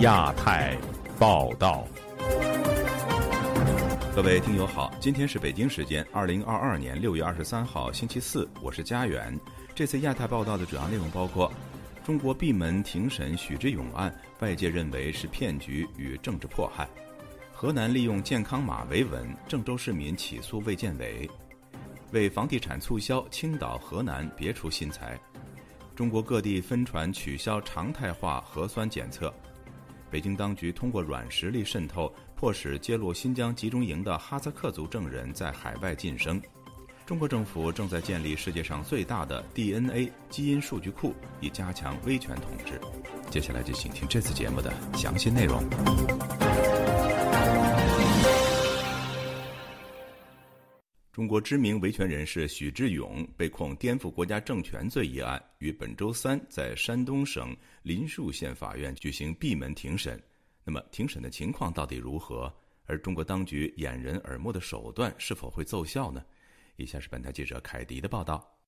亚太报道，各位听友好，今天是北京时间二零二二年六月二十三号星期四，我是佳远。这次亚太报道的主要内容包括：中国闭门庭审许志勇案，外界认为是骗局与政治迫害；河南利用健康码维稳，郑州市民起诉卫健委；为房地产促销，青岛、河南别出心裁。中国各地分传取消常态化核酸检测，北京当局通过软实力渗透，迫使揭露新疆集中营的哈萨克族证人在海外晋升。中国政府正在建立世界上最大的 DNA 基因数据库，以加强威权统治。接下来就请听这次节目的详细内容。中国知名维权人士许志勇被控颠覆国家政权罪一案，于本周三在山东省临沭县法院举行闭门庭审。那么，庭审的情况到底如何？而中国当局掩人耳目的手段是否会奏效呢？以下是本台记者凯迪的报道。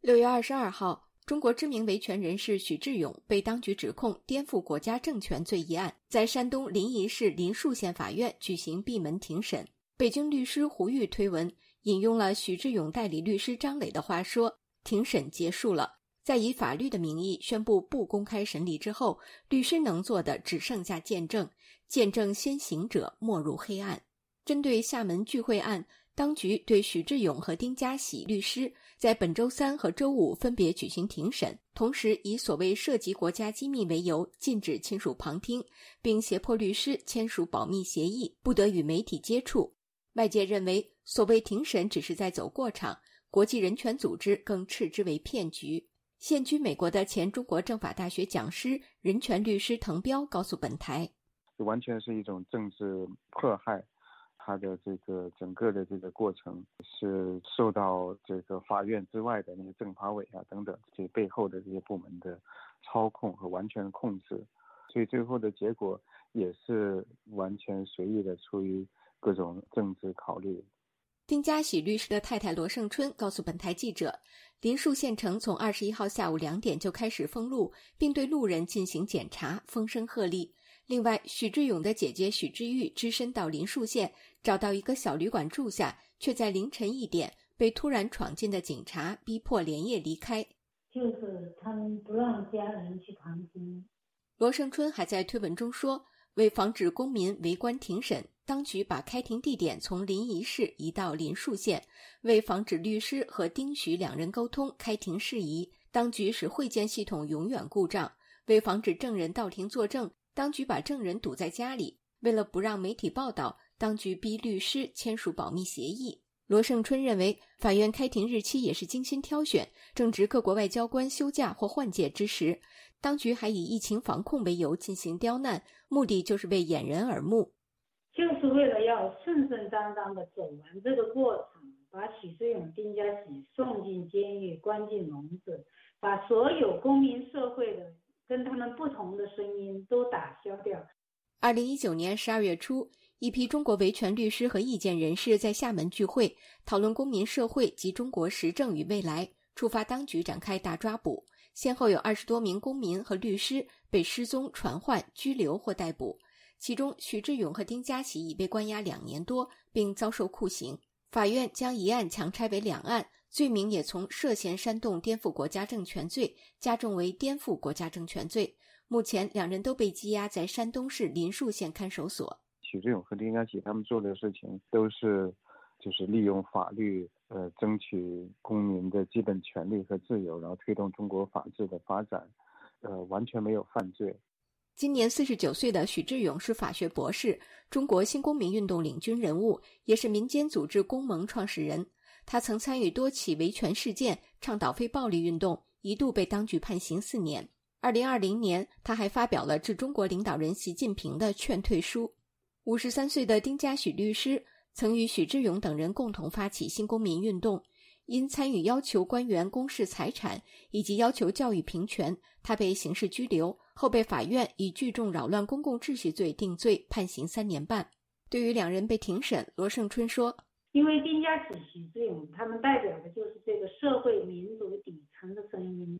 六月二十二号，中国知名维权人士许志勇被当局指控颠覆国家政权罪一案，在山东临沂市临沭县法院举行闭门庭审。北京律师胡玉推文引用了许志勇代理律师张磊的话说：“庭审结束了，在以法律的名义宣布不公开审理之后，律师能做的只剩下见证，见证先行者没入黑暗。”针对厦门聚会案，当局对许志勇和丁家喜律师在本周三和周五分别举行庭审，同时以所谓涉及国家机密为由，禁止亲属旁听，并胁迫律师签署保密协议，不得与媒体接触。外界认为，所谓庭审只是在走过场，国际人权组织更斥之为骗局。现居美国的前中国政法大学讲师、人权律师滕彪告诉本台：“这完全是一种政治迫害，他的这个整个的这个过程是受到这个法院之外的那个政法委啊等等这些背后的这些部门的操控和完全控制，所以最后的结果也是完全随意的，出于。”各种政治考虑。丁家喜律师的太太罗胜春告诉本台记者，林树县城从二十一号下午两点就开始封路，并对路人进行检查，风声鹤唳。另外，许志勇的姐姐许志玉只身到林树县，找到一个小旅馆住下，却在凌晨一点被突然闯进的警察逼迫连夜离开。就是他们不让家人去旁听。罗胜春还在推文中说，为防止公民围观庭审。当局把开庭地点从临沂市移到临沭县，为防止律师和丁许两人沟通开庭事宜，当局使会见系统永远故障。为防止证人到庭作证，当局把证人堵在家里。为了不让媒体报道，当局逼律师签署保密协议。罗胜春认为，法院开庭日期也是精心挑选，正值各国外交官休假或换届之时。当局还以疫情防控为由进行刁难，目的就是为掩人耳目。就是为了要顺顺当当的走完这个过程，把许志勇、丁家喜送进监狱、关进笼子，把所有公民社会的跟他们不同的声音都打消掉。二零一九年十二月初，一批中国维权律师和意见人士在厦门聚会，讨论公民社会及中国时政与未来，触发当局展开大抓捕，先后有二十多名公民和律师被失踪、传唤、拘留或逮捕。其中，许志勇和丁家喜已被关押两年多，并遭受酷刑。法院将一案强拆为两案，罪名也从涉嫌煽动颠覆国家政权罪加重为颠覆国家政权罪。目前，两人都被羁押在山东市临沭县看守所。许志勇和丁家喜他们做的事情都是，就是利用法律，呃，争取公民的基本权利和自由，然后推动中国法治的发展，呃，完全没有犯罪。今年四十九岁的许志勇是法学博士，中国新公民运动领军人物，也是民间组织公盟创始人。他曾参与多起维权事件，倡导非暴力运动，一度被当局判刑四年。二零二零年，他还发表了致中国领导人习近平的劝退书。五十三岁的丁家许律师曾与许志勇等人共同发起新公民运动，因参与要求官员公示财产以及要求教育平权，他被刑事拘留。后被法院以聚众扰乱公共秩序罪定罪，判刑三年半。对于两人被庭审，罗胜春说：“因为丁家喜、许志勇他们代表的就是这个社会民主底层的声音，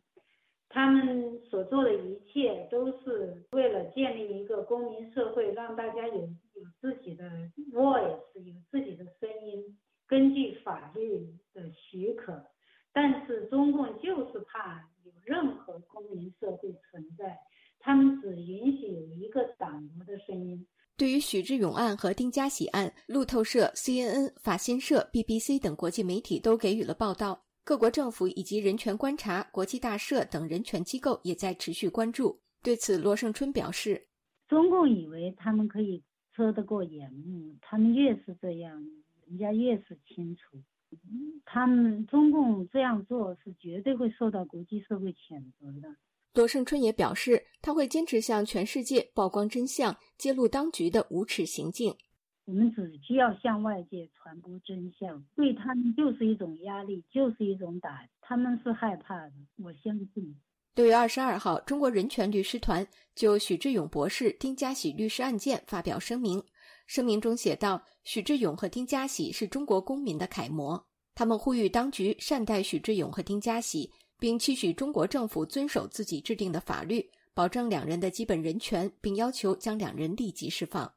他们所做的一切都是为了建立一个公民社会，让大家有有自己的 voice，有自己的声音，根据法律的许可。但是中共就是怕有任何公民社会存在，他们只允许有一个党的声音。对于许志勇案和丁家喜案，路透社、CNN、法新社、BBC 等国际媒体都给予了报道。各国政府以及人权观察、国际大社等人权机构也在持续关注。对此，罗胜春表示：“中共以为他们可以遮得过眼目，他们越是这样，人家越是清楚。他们中共这样做是绝对会受到国际社会谴责的。”罗胜春也表示，他会坚持向全世界曝光真相，揭露当局的无耻行径。我们只需要向外界传播真相，对他们就是一种压力，就是一种打，他们是害怕的。我相信。六月二十二号，中国人权律师团就许志勇博士、丁家喜律师案件发表声明。声明中写道：“许志勇和丁家喜是中国公民的楷模，他们呼吁当局善待许志勇和丁家喜。”并期许中国政府遵守自己制定的法律，保证两人的基本人权，并要求将两人立即释放。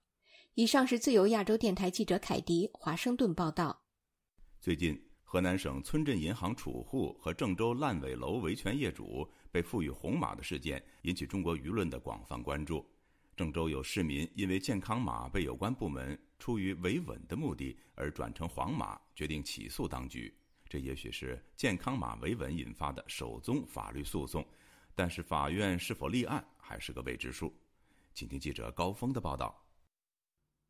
以上是自由亚洲电台记者凯迪华盛顿报道。最近，河南省村镇银行储户和郑州烂尾楼维权业主被赋予红码的事件，引起中国舆论的广泛关注。郑州有市民因为健康码被有关部门出于维稳的目的而转成黄码，决定起诉当局。这也许是健康码维稳引发的首宗法律诉讼，但是法院是否立案还是个未知数。请听记者高峰的报道。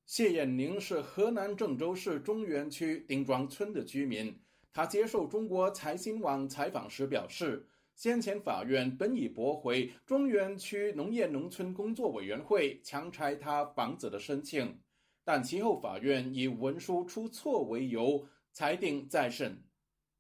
谢艳宁是河南郑州市中原区丁庄村的居民。他接受中国财新网采访时表示，先前法院本已驳回中原区农业农村工作委员会强拆他房子的申请，但其后法院以文书出错为由裁定再审。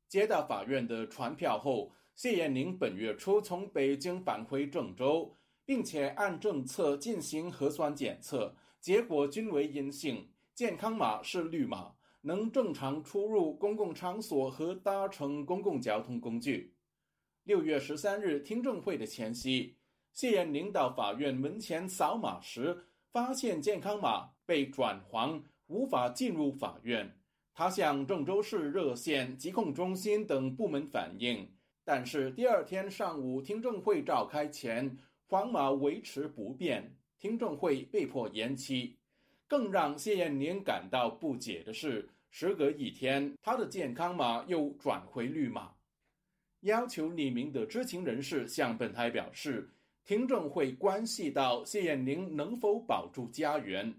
接到法院的传票后，谢艳玲本月初从北京返回郑州，并且按政策进行核酸检测，结果均为阴性，健康码是绿码，能正常出入公共场所和搭乘公共交通工具。六月十三日听证会的前夕，谢艳玲到法院门前扫码时，发现健康码被转黄，无法进入法院。他向郑州市热线、疾控中心等部门反映，但是第二天上午听证会召开前，黄码维持不变，听证会被迫延期。更让谢艳玲感到不解的是，时隔一天，他的健康码又转回绿码。要求匿名的知情人士向本台表示，听证会关系到谢艳玲能否保住家园。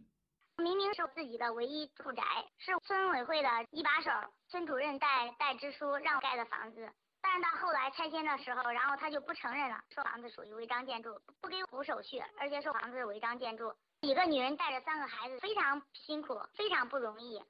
明明是自己的唯一住宅，是村委会的一把手、村主任带带支书让盖的房子，但是到后来拆迁的时候，然后他就不承认了，说房子属于违章建筑，不给补手续，而且说房子是违章建筑。一个女人带着三个孩子，非常辛苦，非常不容易。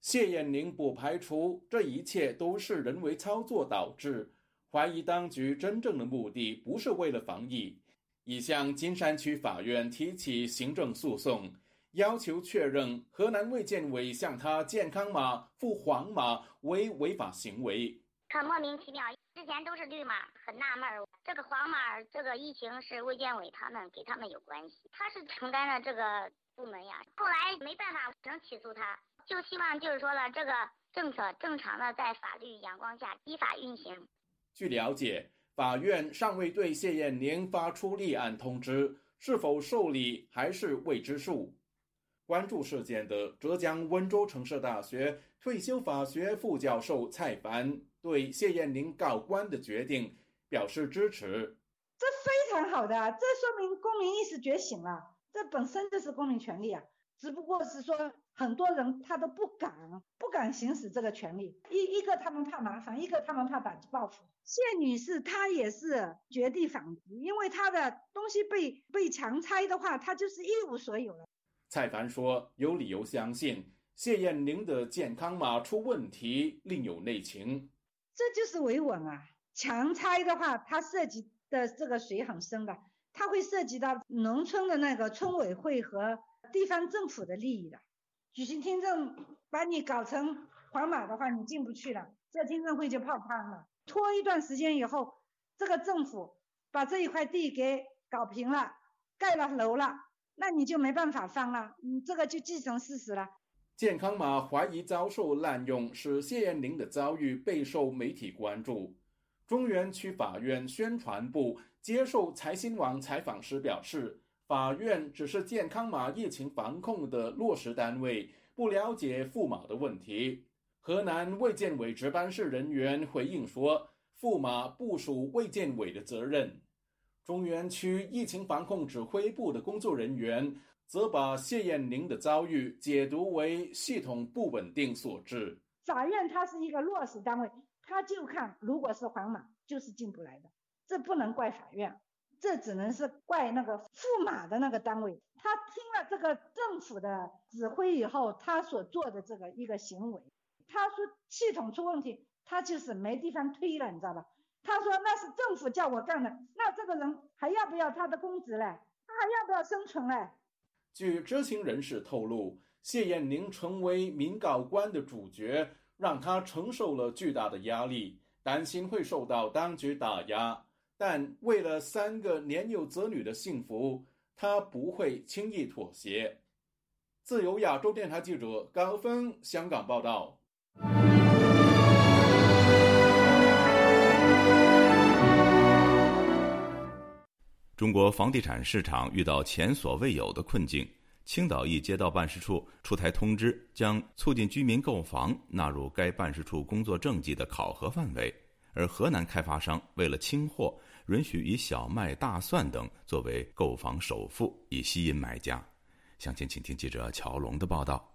谢艳玲不排除这一切都是人为操作导致，怀疑当局真正的目的不是为了防疫，已向金山区法院提起行政诉讼。要求确认河南卫健委向他健康码付黄码为违法行为，很莫名其妙。之前都是绿码，很纳闷儿。这个黄码，这个疫情是卫健委他们给他们有关系，他是承担了这个部门呀。后来没办法，只能起诉他，就希望就是说了，这个政策正常的在法律阳光下依法运行。据了解，法院尚未对谢艳玲发出立案通知，是否受理还是未知数。关注事件的浙江温州城市大学退休法学副教授蔡凡对谢艳玲告官的决定表示支持。这非常好的，这说明公民意识觉醒了，这本身就是公民权利啊，只不过是说很多人他都不敢不敢行使这个权利，一一个他们怕麻烦，一个他们怕打击报复。谢女士她也是绝地反击，因为她的东西被被强拆的话，她就是一无所有了。蔡凡说：“有理由相信谢艳玲的健康码出问题，另有内情。这就是维稳啊！强拆的话，它涉及的这个水很深的，它会涉及到农村的那个村委会和地方政府的利益的。举行听证，把你搞成黄码的话，你进不去了，这听证会就泡汤了。拖一段时间以后，这个政府把这一块地给搞平了，盖了楼了。”那你就没办法翻了，你这个就既成事实了。健康码怀疑遭受滥用，使谢艳玲的遭遇备受媒体关注。中原区法院宣传部接受财新网采访时表示，法院只是健康码疫情防控的落实单位，不了解赋码的问题。河南卫健委值班室人员回应说，赋码不属卫健委的责任。中原区疫情防控指挥部的工作人员则把谢艳玲的遭遇解读为系统不稳定所致。法院它是一个落实单位，他就看如果是黄码就是进不来的，这不能怪法院，这只能是怪那个驸马的那个单位。他听了这个政府的指挥以后，他所做的这个一个行为，他说系统出问题，他就是没地方推了，你知道吧？他说那是政府叫我干的，那这个人还要不要他的工资嘞？他还要不要生存嘞？据知情人士透露，谢艳玲成为民告官的主角，让他承受了巨大的压力，担心会受到当局打压。但为了三个年幼子女的幸福，他不会轻易妥协。自由亚洲电台记者高峰香港报道。中国房地产市场遇到前所未有的困境。青岛一街道办事处出台通知，将促进居民购房纳入该办事处工作政绩的考核范围。而河南开发商为了清货，允许以小麦、大蒜等作为购房首付，以吸引买家。详情，请听记者乔龙的报道。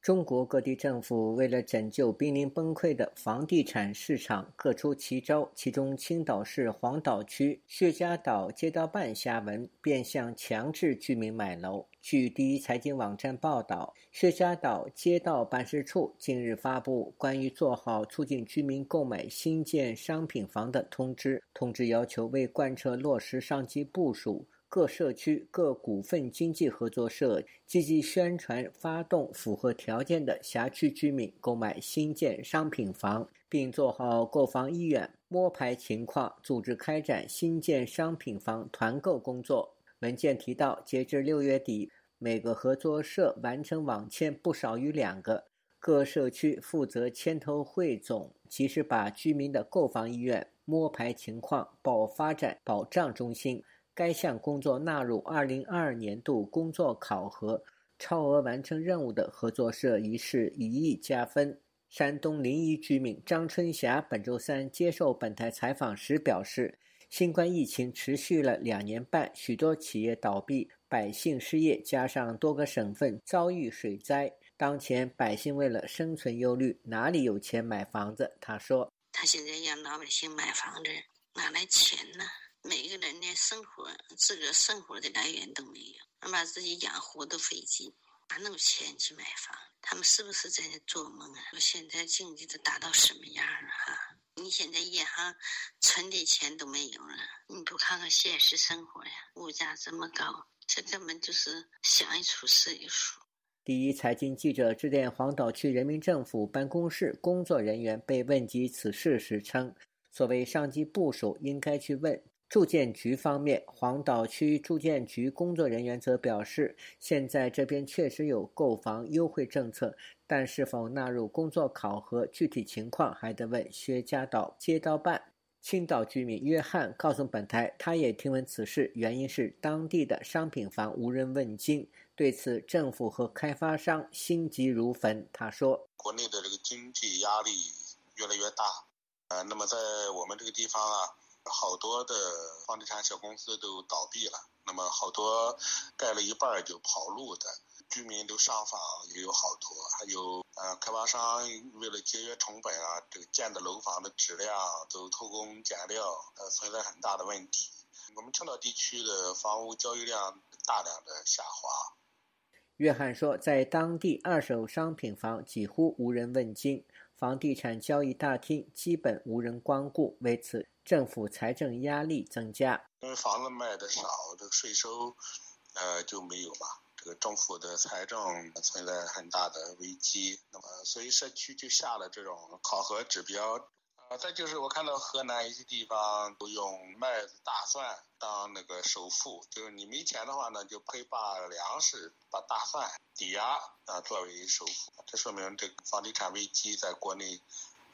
中国各地政府为了拯救濒临崩溃的房地产市场，各出奇招。其中，青岛市黄岛区薛家岛街道办下文，变相强制居民买楼。据第一财经网站报道，薛家岛街道办事处近日发布关于做好促进居民购买新建商品房的通知。通知要求，为贯彻落实上级部署。各社区、各股份经济合作社积极宣传，发动符合条件的辖区居民购买新建商品房，并做好购房意愿摸排情况，组织开展新建商品房团购工作。文件提到，截至六月底，每个合作社完成网签不少于两个。各社区负责牵头汇总，及时把居民的购房意愿摸排情况报发展保障中心。该项工作纳入二零二二年度工作考核，超额完成任务的合作社一事一亿加分。山东临沂居民张春霞本周三接受本台采访时表示，新冠疫情持续了两年半，许多企业倒闭，百姓失业，加上多个省份遭遇水灾，当前百姓为了生存忧虑，哪里有钱买房子？他说：“他现在让老百姓买房子，哪来钱呢？”每个人连生活自个生活的来源都没有，能把自己养活都费劲，哪有钱去买房？他们是不是在做梦啊？说现在经济都达到什么样了哈？你现在银行存的钱都没有了，你不看看现实生活呀？物价这么高，这根本就是想一出是一出。第一财经记者致电黄岛区人民政府办公室工作人员，被问及此事时称：“所谓上级部署，应该去问。”住建局方面，黄岛区住建局工作人员则表示，现在这边确实有购房优惠政策，但是否纳入工作考核，具体情况还得问薛家岛街道办。青岛居民约翰告诉本台，他也听闻此事，原因是当地的商品房无人问津。对此，政府和开发商心急如焚。他说：“国内的这个经济压力越来越大，呃，那么在我们这个地方啊。”好多的房地产小公司都倒闭了，那么好多盖了一半就跑路的居民都上访也有好多，还有呃开发商为了节约成本啊，这个建的楼房的质量都偷工减料，呃存在很大的问题。我们青岛地区的房屋交易量大量的下滑。约翰说，在当地二手商品房几乎无人问津，房地产交易大厅基本无人光顾，为此。政府财政压力增加，因为房子卖的少，这个税收，呃就没有嘛。这个政府的财政存在很大的危机，那么所以社区就下了这种考核指标。啊，再就是我看到河南一些地方都用麦子、大蒜当那个首付，就是你没钱的话呢，就可以把粮食、把大蒜抵押啊作为首付。这说明这个房地产危机在国内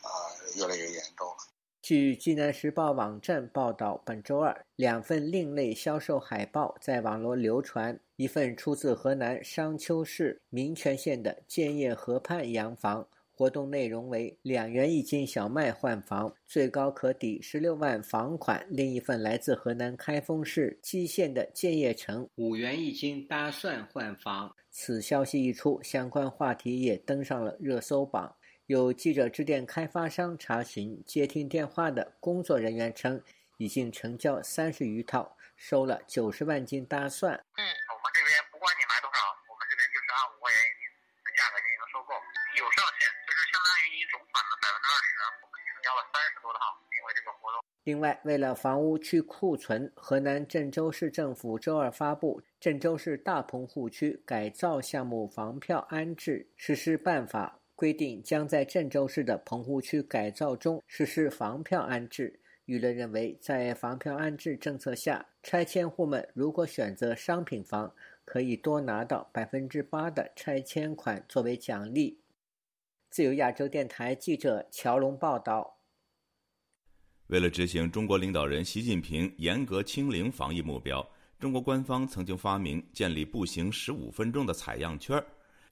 啊越来越严重了。据《济南时报》网站报道，本周二，两份另类销售海报在网络流传。一份出自河南商丘市民权县的建业河畔洋房，活动内容为两元一斤小麦换房，最高可抵十六万房款。另一份来自河南开封市蓟县的建业城五元一斤大蒜换房。此消息一出，相关话题也登上了热搜榜。有记者致电开发商查询接听电话的工作人员称，已经成交三十余套，收了九十万斤大蒜。嗯，当于你总款的百分之二十，我们成交了三十多套，因为这个活动。另外，为了房屋去库存，河南郑州市政府周二发布《郑州市大棚户区改造项目房票安置实施办法》。规定将在郑州市的棚户区改造中实施房票安置。舆论认为，在房票安置政策下，拆迁户们如果选择商品房，可以多拿到百分之八的拆迁款作为奖励。自由亚洲电台记者乔龙报道。为了执行中国领导人习近平严格清零防疫目标，中国官方曾经发明建立步行十五分钟的采样圈。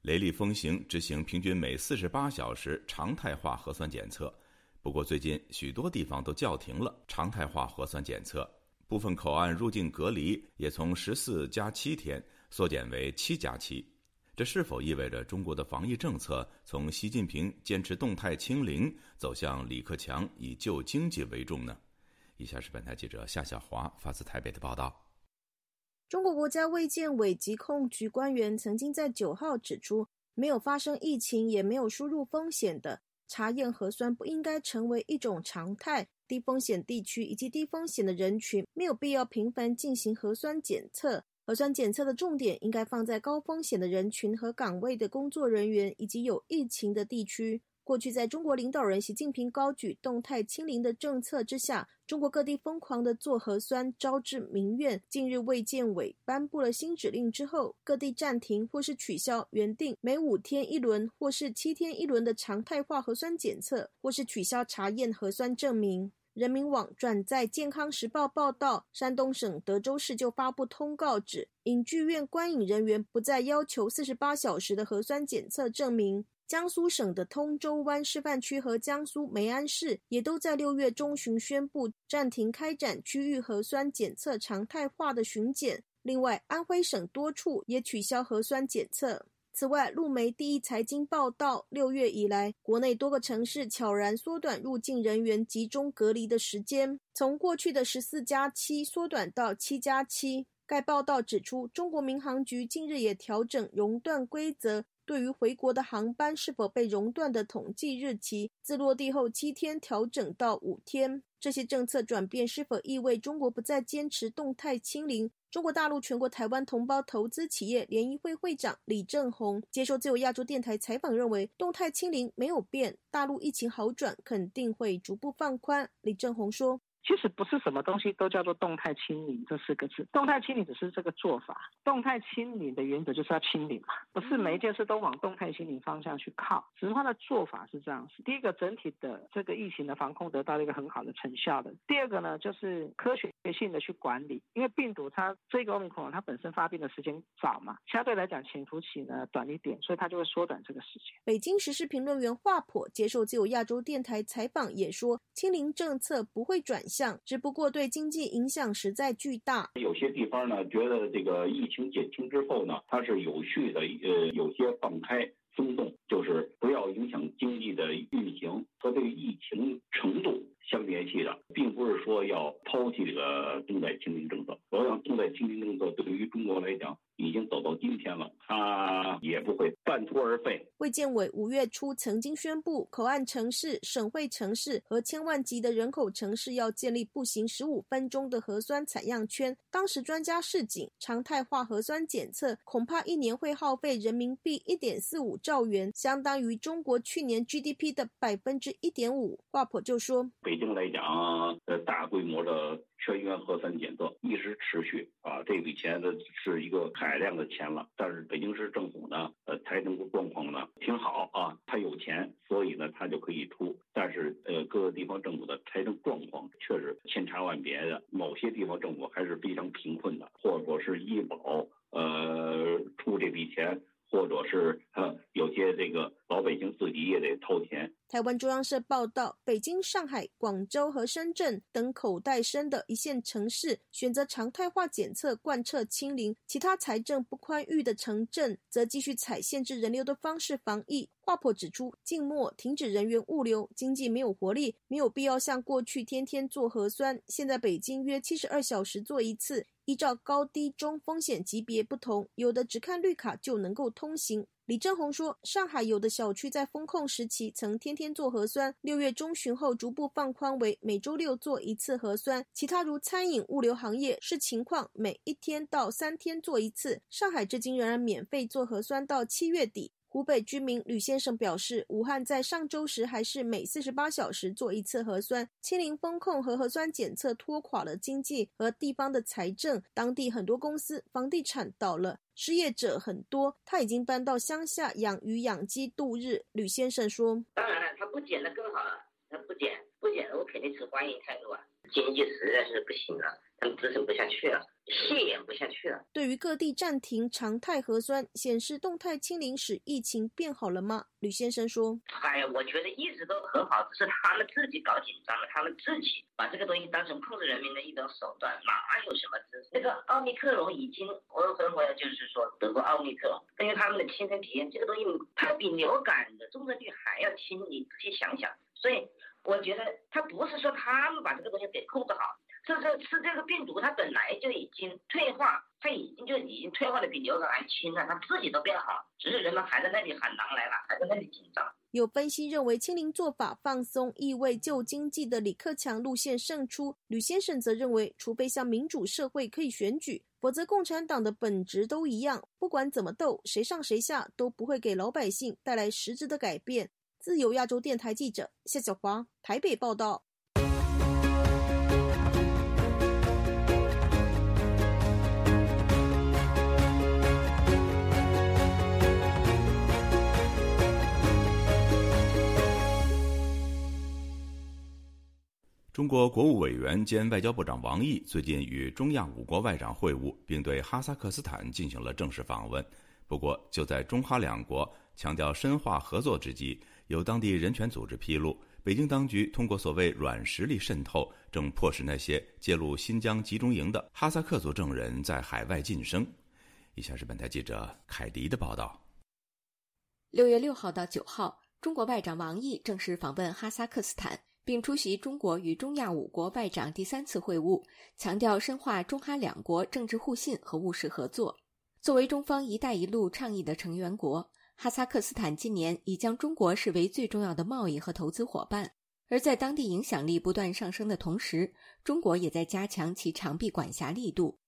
雷厉风行执行平均每四十八小时常态化核酸检测，不过最近许多地方都叫停了常态化核酸检测，部分口岸入境隔离也从十四加七天缩减为七加七。这是否意味着中国的防疫政策从习近平坚持动态清零走向李克强以救经济为重呢？以下是本台记者夏小华发自台北的报道。中国国家卫健委疾控局官员曾经在九号指出，没有发生疫情也没有输入风险的查验核酸不应该成为一种常态。低风险地区以及低风险的人群没有必要频繁进行核酸检测。核酸检测的重点应该放在高风险的人群和岗位的工作人员以及有疫情的地区。过去，在中国领导人习近平高举动态清零的政策之下，中国各地疯狂的做核酸，招致民怨。近日，卫健委颁布了新指令之后，各地暂停或是取消原定每五天一轮或是七天一轮的常态化核酸检测，或是取消查验核酸证明。人民网转载健康时报报道，山东省德州市就发布通告，指影剧院观影人员不再要求四十八小时的核酸检测证明。江苏省的通州湾示范区和江苏梅安市也都在六月中旬宣布暂停开展区域核酸检测常态化的巡检。另外，安徽省多处也取消核酸检测。此外，路媒第一财经报道，六月以来，国内多个城市悄然缩短入境人员集中隔离的时间，从过去的十四加七缩短到七加七。该报道指出，中国民航局近日也调整熔断规则。对于回国的航班是否被熔断的统计日期，自落地后七天调整到五天。这些政策转变是否意味中国不再坚持动态清零？中国大陆全国台湾同胞投资企业联谊会会长李正宏接受自由亚洲电台采访认为，动态清零没有变，大陆疫情好转肯定会逐步放宽。李正宏说。其实不是什么东西都叫做动态清零这四个字，动态清零只是这个做法。动态清零的原则就是要清零嘛，不是每一件事都往动态清零方向去靠。只是它的做法是这样子：第一个，整体的这个疫情的防控得到了一个很好的成效的；第二个呢，就是科学性的去管理，因为病毒它这个奥密克戎它本身发病的时间早嘛，相对来讲潜伏期呢短一点，所以它就会缩短这个时间。北京时事评论员华普接受自由亚洲电台采访也说，清零政策不会转。只不过对经济影响实在巨大。有些地方呢，觉得这个疫情减轻之后呢，它是有序的，呃，有些放开松动，就是不要影响经济的运行和对疫情程度相联系的，并不是说要抛弃这个重在清零政策。我想，重在清零政策对于中国来讲。已经走到今天了，它也不会半途而废。卫健委五月初曾经宣布，口岸城市、省会城市和千万级的人口城市要建立步行十五分钟的核酸采样圈。当时专家示警，常态化核酸检测恐怕一年会耗费人民币一点四五兆元，相当于中国去年 GDP 的百分之一点五。华普就说：北北京来讲，呃，大规模的全员核酸检测一直持续啊，这笔钱呢是一个海量的钱了。但是北京市政府呢，呃，财政状况呢挺好啊，他有钱，所以呢他就可以出。但是呃，各个地方政府的财政状况确实千差万别的，某些地方政府还是非常贫困的，或者说是医保呃出这笔钱。或者是呃，有些这个老百姓自己也得掏钱。台湾中央社报道，北京、上海、广州和深圳等口袋深的一线城市选择常态化检测贯彻清零，其他财政不宽裕的城镇则继续采限制人流的方式防疫。华珀指出，静默、停止人员物流，经济没有活力，没有必要像过去天天做核酸。现在北京约七十二小时做一次。依照高低中风险级别不同，有的只看绿卡就能够通行。李正宏说，上海有的小区在封控时期曾天天做核酸，六月中旬后逐步放宽为每周六做一次核酸。其他如餐饮、物流行业视情况，每一天到三天做一次。上海至今仍然免费做核酸到七月底。湖北居民吕先生表示，武汉在上周时还是每四十八小时做一次核酸，清零风控和核酸检测拖垮了经济和地方的财政，当地很多公司、房地产倒了，失业者很多。他已经搬到乡下养鱼养鸡度日。吕先生说：“当然了，他不减的更好了，他不减不减，我肯定持欢迎态度啊。经济实在是不行了，他们支撑不下去了。”卸演不下去了。对于各地暂停常态核酸，显示动态清零使疫情变好了吗？吕先生说：“哎呀，我觉得一直都很好，只是他们自己搞紧张了，他们自己把这个东西当成控制人民的一种手段，哪有什么？那个奥密克戎已经，我很我就是说得过奥密克戎，根据他们的亲身体验，这个东西它比流感的重症率还要轻，你仔细想想。所以我觉得他不是说他们把这个东西给控制好。”这这是这个病毒，它本来就已经退化，它已经就已经退化的比流感还轻了，它自己都变好，只是人们还在那里喊狼来了，还在那里紧张。有分析认为，清零做法放松意味旧经济的李克强路线胜出。吕先生则认为，除非像民主社会可以选举，否则共产党的本质都一样，不管怎么斗，谁上谁下都不会给老百姓带来实质的改变。自由亚洲电台记者夏小华台北报道。中国国务委员兼外交部长王毅最近与中亚五国外长会晤，并对哈萨克斯坦进行了正式访问。不过，就在中哈两国强调深化合作之际，有当地人权组织披露，北京当局通过所谓软实力渗透，正迫使那些揭露新疆集中营的哈萨克族证人在海外晋升。以下是本台记者凯迪的报道：六月六号到九号，中国外长王毅正式访问哈萨克斯坦。并出席中国与中亚五国外长第三次会晤，强调深化中哈两国政治互信和务实合作。作为中方“一带一路”倡议的成员国，哈萨克斯坦近年已将中国视为最重要的贸易和投资伙伴。而在当地影响力不断上升的同时，中国也在加强其长臂管辖力度。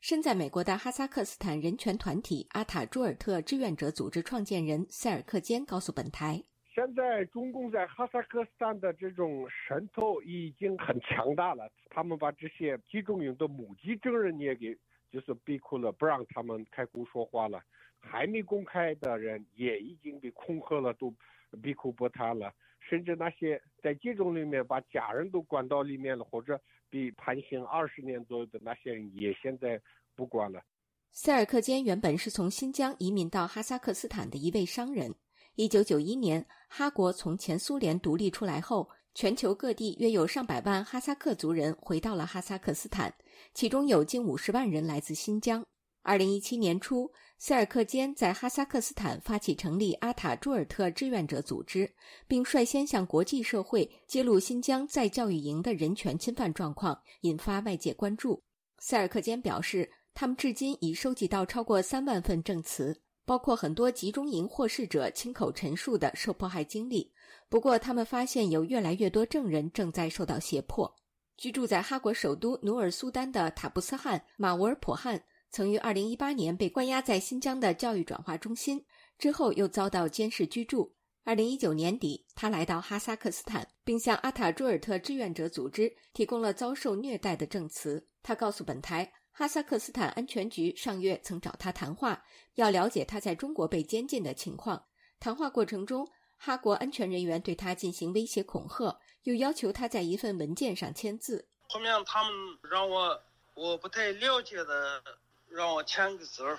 身在美国的哈萨克斯坦人权团体阿塔朱尔特志愿者组织创建人塞尔克坚告诉本台。现在中共在哈萨克斯坦的这种渗透已经很强大了，他们把这些集中营的目击证人也给就是逼哭了，不让他们开口说话了，还没公开的人也已经被恐吓了，都闭口不谈了，甚至那些在集中里面把家人都关到里面了，或者被判刑二十年左右的那些人也现在不管了。塞尔克坚原本是从新疆移民到哈萨克斯坦的一位商人。一九九一年，哈国从前苏联独立出来后，全球各地约有上百万哈萨克族人回到了哈萨克斯坦，其中有近五十万人来自新疆。二零一七年初，塞尔克坚在哈萨克斯坦发起成立阿塔朱尔特志愿者组织，并率先向国际社会揭露新疆在教育营的人权侵犯状况，引发外界关注。塞尔克坚表示，他们至今已收集到超过三万份证词。包括很多集中营获释者亲口陈述的受迫害经历。不过，他们发现有越来越多证人正在受到胁迫。居住在哈国首都努尔苏丹的塔布斯汗马乌尔普汗，曾于2018年被关押在新疆的教育转化中心，之后又遭到监视居住。二零一九年底，他来到哈萨克斯坦，并向阿塔朱尔特志愿者组织提供了遭受虐待的证词。他告诉本台，哈萨克斯坦安全局上月曾找他谈话，要了解他在中国被监禁的情况。谈话过程中，哈国安全人员对他进行威胁恐吓，又要求他在一份文件上签字。后面他们让我我不太了解的，让我签个字儿，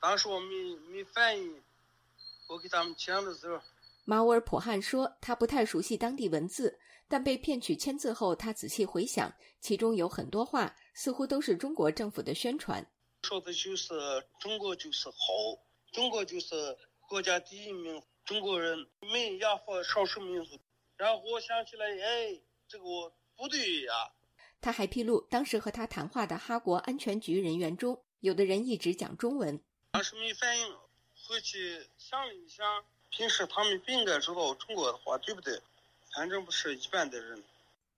当时我没没反应，我给他们签了字儿。马乌尔普汉说，他不太熟悉当地文字，但被骗取签字后，他仔细回想，其中有很多话似乎都是中国政府的宣传，说的就是中国就是好，中国就是国家第一名，中国人没压迫少数民族。然后我想起来，哎，这个我不对呀。他还披露，当时和他谈话的哈国安全局人员中，有的人一直讲中文。当时没反应，回去想了一想。平时他们不应该知道中国的话，对不对？反正不是一般的人。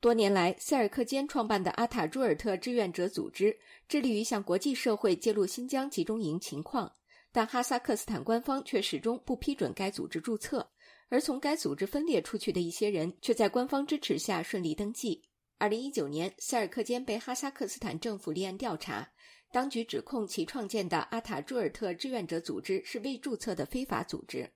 多年来，塞尔克坚创办的阿塔朱尔特志愿者组织致力于向国际社会揭露新疆集中营情况，但哈萨克斯坦官方却始终不批准该组织注册。而从该组织分裂出去的一些人，却在官方支持下顺利登记。二零一九年，塞尔克坚被哈萨克斯坦政府立案调查，当局指控其创建的阿塔朱尔特志愿者组织是未注册的非法组织。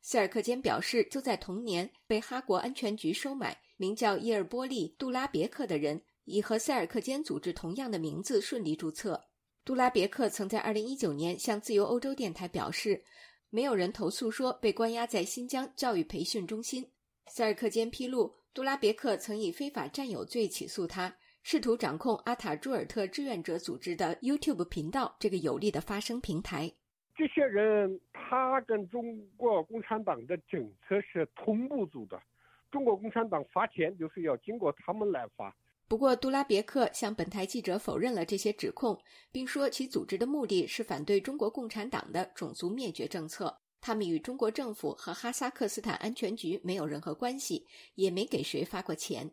塞尔克坚表示，就在同年被哈国安全局收买，名叫伊尔波利·杜拉别克的人以和塞尔克间组织同样的名字顺利注册。杜拉别克曾在2019年向自由欧洲电台表示，没有人投诉说被关押在新疆教育培训中心。塞尔克间披露，杜拉别克曾以非法占有罪起诉他，试图掌控阿塔朱尔特志愿者组织的 YouTube 频道这个有力的发声平台。这些人，他跟中国共产党的政策是同步组的。中国共产党发钱就是要经过他们来发。不过，杜拉别克向本台记者否认了这些指控，并说其组织的目的是反对中国共产党的种族灭绝政策。他们与中国政府和哈萨克斯坦安全局没有任何关系，也没给谁发过钱。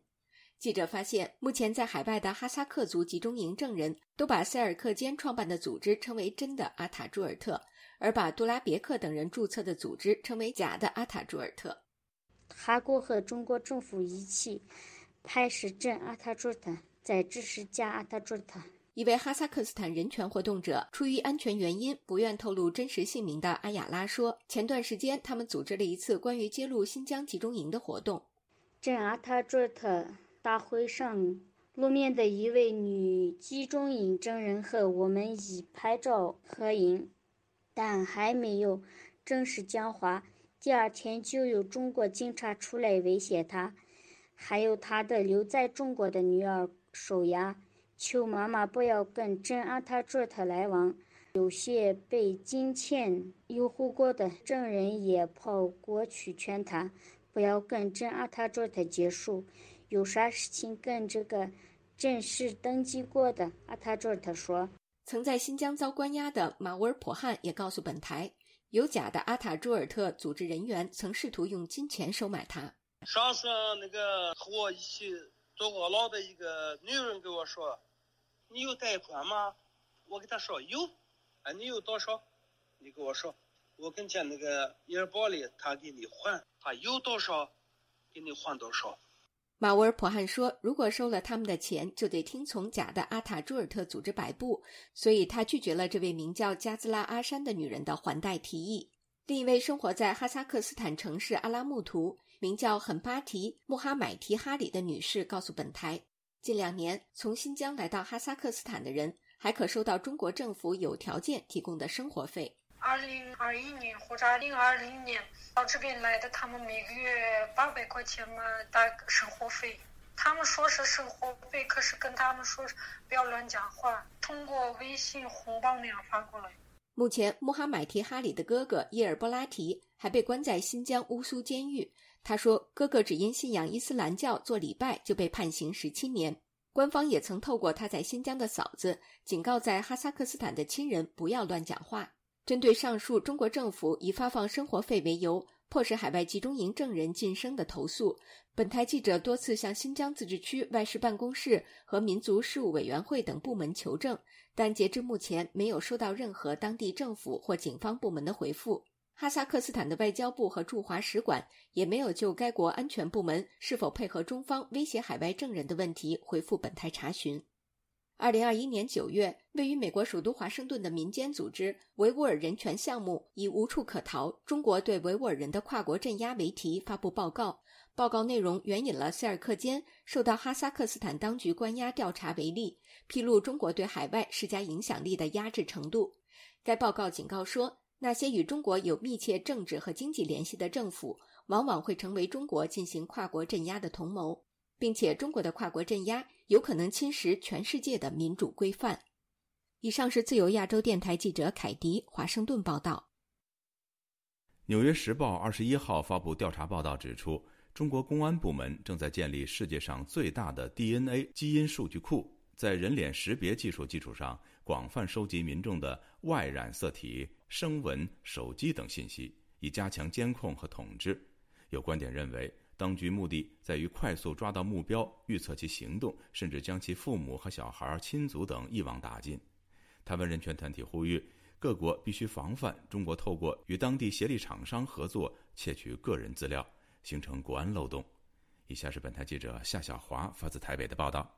记者发现，目前在海外的哈萨克族集中营证人都把塞尔克坚创办的组织称为“真的阿塔朱尔特”。而把杜拉别克等人注册的组织称为“假的阿塔朱尔特”。哈国和中国政府一起拍摄镇阿塔朱尔特，在支持加阿塔朱尔特。一位哈萨克斯坦人权活动者出于安全原因不愿透露真实姓名的阿雅拉说：“前段时间，他们组织了一次关于揭露新疆集中营的活动。镇阿塔朱尔特大会上露面的一位女集中营证人和我们已拍照合影。”但还没有正式讲话，第二天就有中国警察出来威胁他，还有他的留在中国的女儿受压，求妈妈不要跟真阿塔卓特来往。有些被金钱诱惑过的证人也跑过去劝他不要跟真阿塔卓特结束，有啥事情跟这个正式登记过的阿塔卓特说。曾在新疆遭关押的马乌尔普汉也告诉本台，有假的阿塔朱尔特组织人员曾试图用金钱收买他。上次那个和我一起坐过牢的一个女人跟我说：“你有贷款吗？”我给他说有。啊，你有多少？你跟我说，我跟前那个伊尔波里他给你还，他有多少，给你还多少。马乌尔普汉说：“如果收了他们的钱，就得听从假的阿塔朱尔特组织摆布，所以他拒绝了这位名叫加兹拉阿山的女人的还贷提议。”另一位生活在哈萨克斯坦城市阿拉木图、名叫很巴提穆哈买提哈里的女士告诉本台：“近两年，从新疆来到哈萨克斯坦的人还可收到中国政府有条件提供的生活费。二零二一年或者二零二零年。”到这边来的，他们每个月八百块钱嘛，打生活费。他们说是生活费，可是跟他们说不要乱讲话，通过微信红包那样发过来。目前，穆哈买提哈里的哥哥伊尔波拉提还被关在新疆乌苏监狱。他说，哥哥只因信仰伊斯兰教做礼拜就被判刑十七年。官方也曾透过他在新疆的嫂子警告在哈萨克斯坦的亲人不要乱讲话。针对上述中国政府以发放生活费为由迫使海外集中营证人晋升的投诉，本台记者多次向新疆自治区外事办公室和民族事务委员会等部门求证，但截至目前没有收到任何当地政府或警方部门的回复。哈萨克斯坦的外交部和驻华使馆也没有就该国安全部门是否配合中方威胁海外证人的问题回复本台查询。二零二一年九月，位于美国首都华盛顿的民间组织维吾尔人权项目以“无处可逃：中国对维吾尔人的跨国镇压”为题发布报告。报告内容援引了塞尔克坚受到哈萨克斯坦当局关押调查为例，披露中国对海外施加影响力的压制程度。该报告警告说。那些与中国有密切政治和经济联系的政府，往往会成为中国进行跨国镇压的同谋，并且中国的跨国镇压有可能侵蚀全世界的民主规范。以上是自由亚洲电台记者凯迪华盛顿报道。《纽约时报》二十一号发布调查报道指出，中国公安部门正在建立世界上最大的 DNA 基因数据库，在人脸识别技术基础上，广泛收集民众的外染色体。声纹、手机等信息，以加强监控和统治。有观点认为，当局目的在于快速抓到目标，预测其行动，甚至将其父母和小孩、亲族等一网打尽。台湾人权团体呼吁各国必须防范中国透过与当地协力厂商合作窃取个人资料，形成国安漏洞。以下是本台记者夏小华发自台北的报道。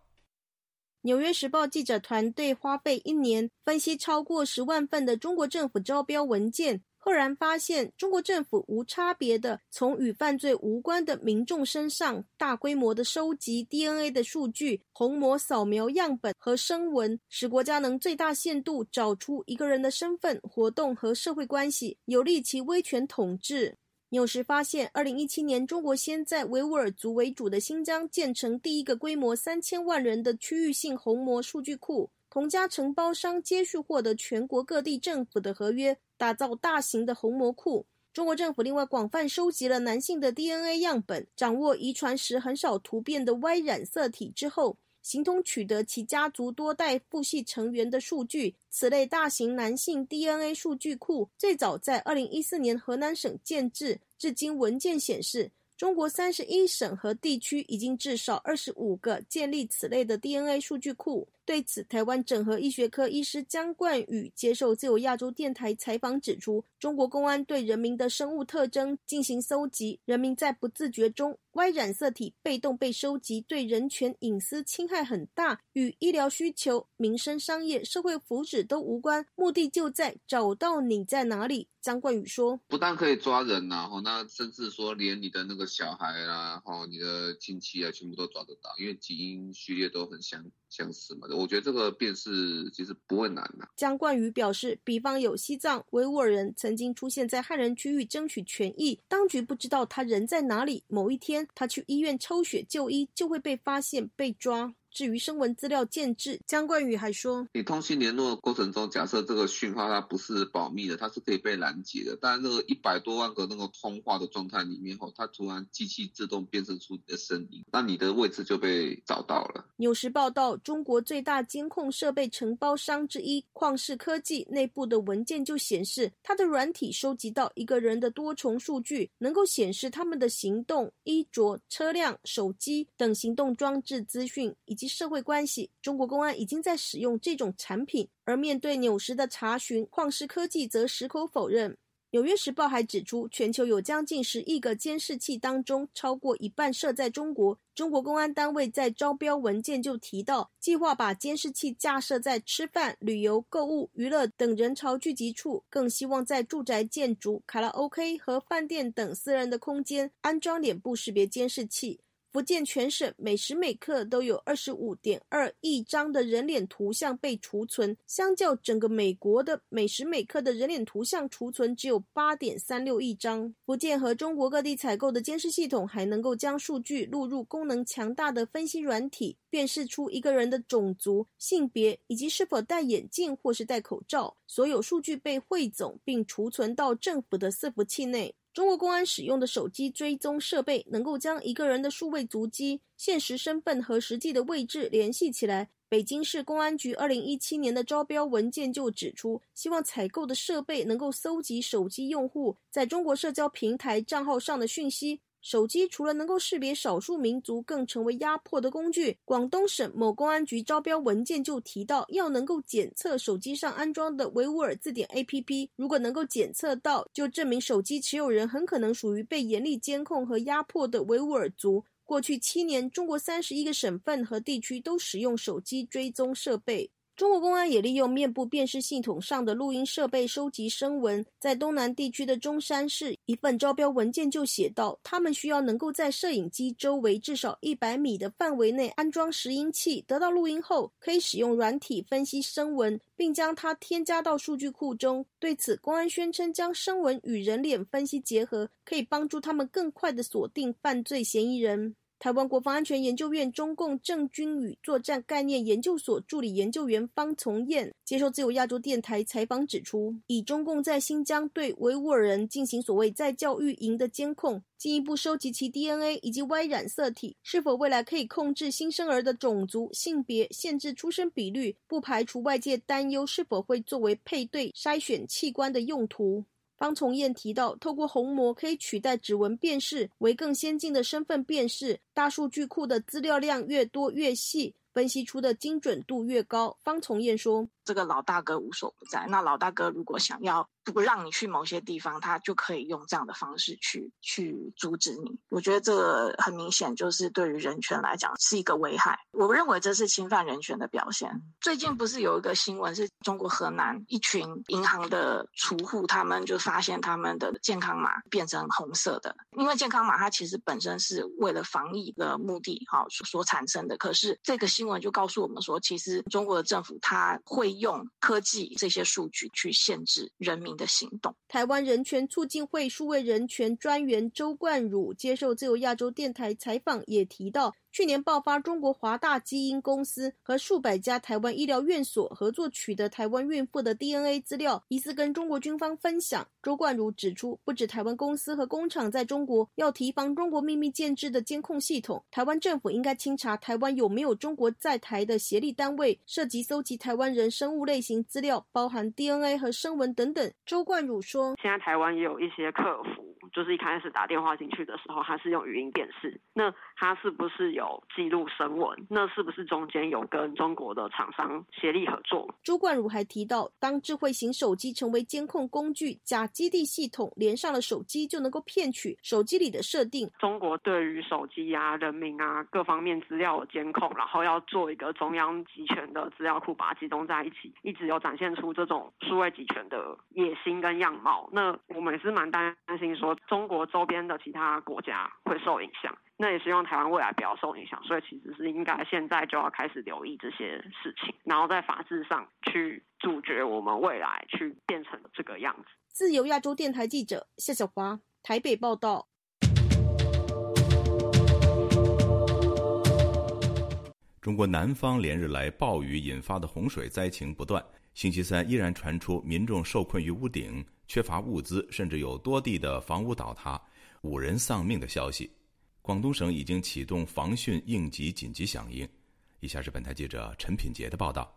纽约时报记者团队花费一年分析超过十万份的中国政府招标文件，赫然发现中国政府无差别的从与犯罪无关的民众身上大规模的收集 DNA 的数据、虹膜扫描样本和声纹，使国家能最大限度找出一个人的身份、活动和社会关系，有利其威权统治。纽时发现，二零一七年，中国先在维吾尔族为主的新疆建成第一个规模三千万人的区域性虹膜数据库，同家承包商接续获得全国各地政府的合约，打造大型的虹膜库。中国政府另外广泛收集了男性的 DNA 样本，掌握遗传时很少突变的 Y 染色体之后。形同取得其家族多代父系成员的数据。此类大型男性 DNA 数据库最早在二零一四年河南省建制，至今文件显示，中国三十一省和地区已经至少二十五个建立此类的 DNA 数据库。对此，台湾整合医学科医师江冠宇接受自由亚洲电台采访指出，中国公安对人民的生物特征进行搜集，人民在不自觉中。Y 染色体被动被收集，对人权隐私侵害很大，与医疗需求、民生、商业、社会福祉都无关，目的就在找到你在哪里。张冠宇说：“不但可以抓人呐，吼，那甚至说连你的那个小孩啦，吼，你的亲戚啊，全部都抓得到，因为基因序列都很相相似嘛。我觉得这个辨识其实不会难的。”江冠宇表示，比方有西藏维吾尔人曾经出现在汉人区域争取权益，当局不知道他人在哪里，某一天。他去医院抽血就医，就会被发现被抓。至于声纹资料建制，江冠宇还说，你通信联络过程中，假设这个讯号它不是保密的，它是可以被拦截的。但那个一百多万个那个通话的状态里面后，它突然机器自动辨识出你的声音，那你的位置就被找到了。纽时报道，中国最大监控设备承包商之一旷视科技内部的文件就显示，它的软体收集到一个人的多重数据，能够显示他们的行动、衣着、车辆、手机等行动装置资讯。及社会关系，中国公安已经在使用这种产品。而面对纽时的查询，旷视科技则矢口否认。纽约时报还指出，全球有将近十亿个监视器当中，超过一半设在中国。中国公安单位在招标文件就提到，计划把监视器架设在吃饭、旅游、购物、娱乐等人潮聚集处，更希望在住宅建筑、卡拉 OK 和饭店等私人的空间安装脸部识别监视器。福建全省每时每刻都有二十五点二亿张的人脸图像被储存，相较整个美国的每时每刻的人脸图像储存只有八点三六亿张。福建和中国各地采购的监视系统还能够将数据录入功能强大的分析软体，辨识出一个人的种族、性别以及是否戴眼镜或是戴口罩。所有数据被汇总并储存到政府的伺服器内。中国公安使用的手机追踪设备能够将一个人的数位足迹、现实身份和实际的位置联系起来。北京市公安局二零一七年的招标文件就指出，希望采购的设备能够搜集手机用户在中国社交平台账号上的讯息，手机除了能够识别少数民族，更成为压迫的工具。广东省某公安局招标文件就提到，要能够检测手机上安装的维吾尔字典 APP，如果能够检测到，就证明手机持有人很可能属于被严厉监控和压迫的维吾尔族。过去七年，中国三十一个省份和地区都使用手机追踪设备。中国公安也利用面部辨识系统上的录音设备收集声纹。在东南地区的中山市，一份招标文件就写道，他们需要能够在摄影机周围至少一百米的范围内安装拾音器，得到录音后，可以使用软体分析声纹，并将它添加到数据库中。对此，公安宣称将声纹与人脸分析结合，可以帮助他们更快地锁定犯罪嫌疑人。台湾国防安全研究院中共政军与作战概念研究所助理研究员方从燕接受自由亚洲电台采访指出，以中共在新疆对维吾尔人进行所谓在教育营的监控，进一步收集其 DNA 以及 Y 染色体，是否未来可以控制新生儿的种族、性别，限制出生比率，不排除外界担忧是否会作为配对筛选器官的用途。方从燕提到，透过虹膜可以取代指纹辨识，为更先进的身份辨识。大数据库的资料量越多越细，分析出的精准度越高。方从燕说：“这个老大哥无所不在，那老大哥如果想要。”不让你去某些地方，他就可以用这样的方式去去阻止你。我觉得这个很明显就是对于人权来讲是一个危害。我认为这是侵犯人权的表现。最近不是有一个新闻，是中国河南一群银行的储户，他们就发现他们的健康码变成红色的，因为健康码它其实本身是为了防疫的目的哈所产生的。可是这个新闻就告诉我们说，其实中国的政府他会用科技这些数据去限制人民。的行动。台湾人权促进会数位人权专员周冠儒接受自由亚洲电台采访，也提到。去年爆发，中国华大基因公司和数百家台湾医疗院所合作取得台湾孕妇的 DNA 资料，疑似跟中国军方分享。周冠如指出，不止台湾公司和工厂在中国要提防中国秘密建制的监控系统，台湾政府应该清查台湾有没有中国在台的协力单位，涉及搜集台湾人生物类型资料，包含 DNA 和声纹等等。周冠如说：“现在台湾也有一些客服，就是一开始打电话进去的时候，他是用语音辨识，那他是不是有？”有记录声纹，那是不是中间有跟中国的厂商协力合作？朱冠儒还提到，当智慧型手机成为监控工具，假基地系统连上了手机，就能够骗取手机里的设定。中国对于手机啊、人民啊各方面资料的监控，然后要做一个中央集权的资料库，把它集中在一起，一直有展现出这种数位集权的野心跟样貌。那我们也是蛮担心，说中国周边的其他国家会受影响。那也希望台湾未来不要受影响，所以其实是应该现在就要开始留意这些事情，然后在法制上去阻绝我们未来去变成这个样子。自由亚洲电台记者夏小华台北报道。中国南方连日来暴雨引发的洪水灾情不断，星期三依然传出民众受困于屋顶、缺乏物资，甚至有多地的房屋倒塌、五人丧命的消息。广东省已经启动防汛应急紧急响应。以下是本台记者陈品杰的报道。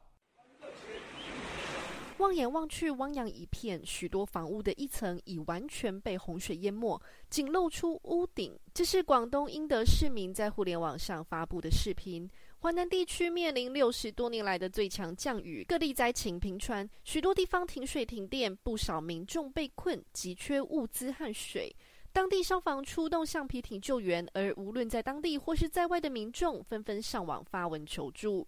望眼望去，汪洋一片，许多房屋的一层已完全被洪水淹没，仅露出屋顶。这是广东英德市民在互联网上发布的视频。华南地区面临六十多年来的最强降雨，各地灾情频传，许多地方停水停电，不少民众被困，急缺物资和水。当地消防出动橡皮艇救援，而无论在当地或是在外的民众纷纷上网发文求助。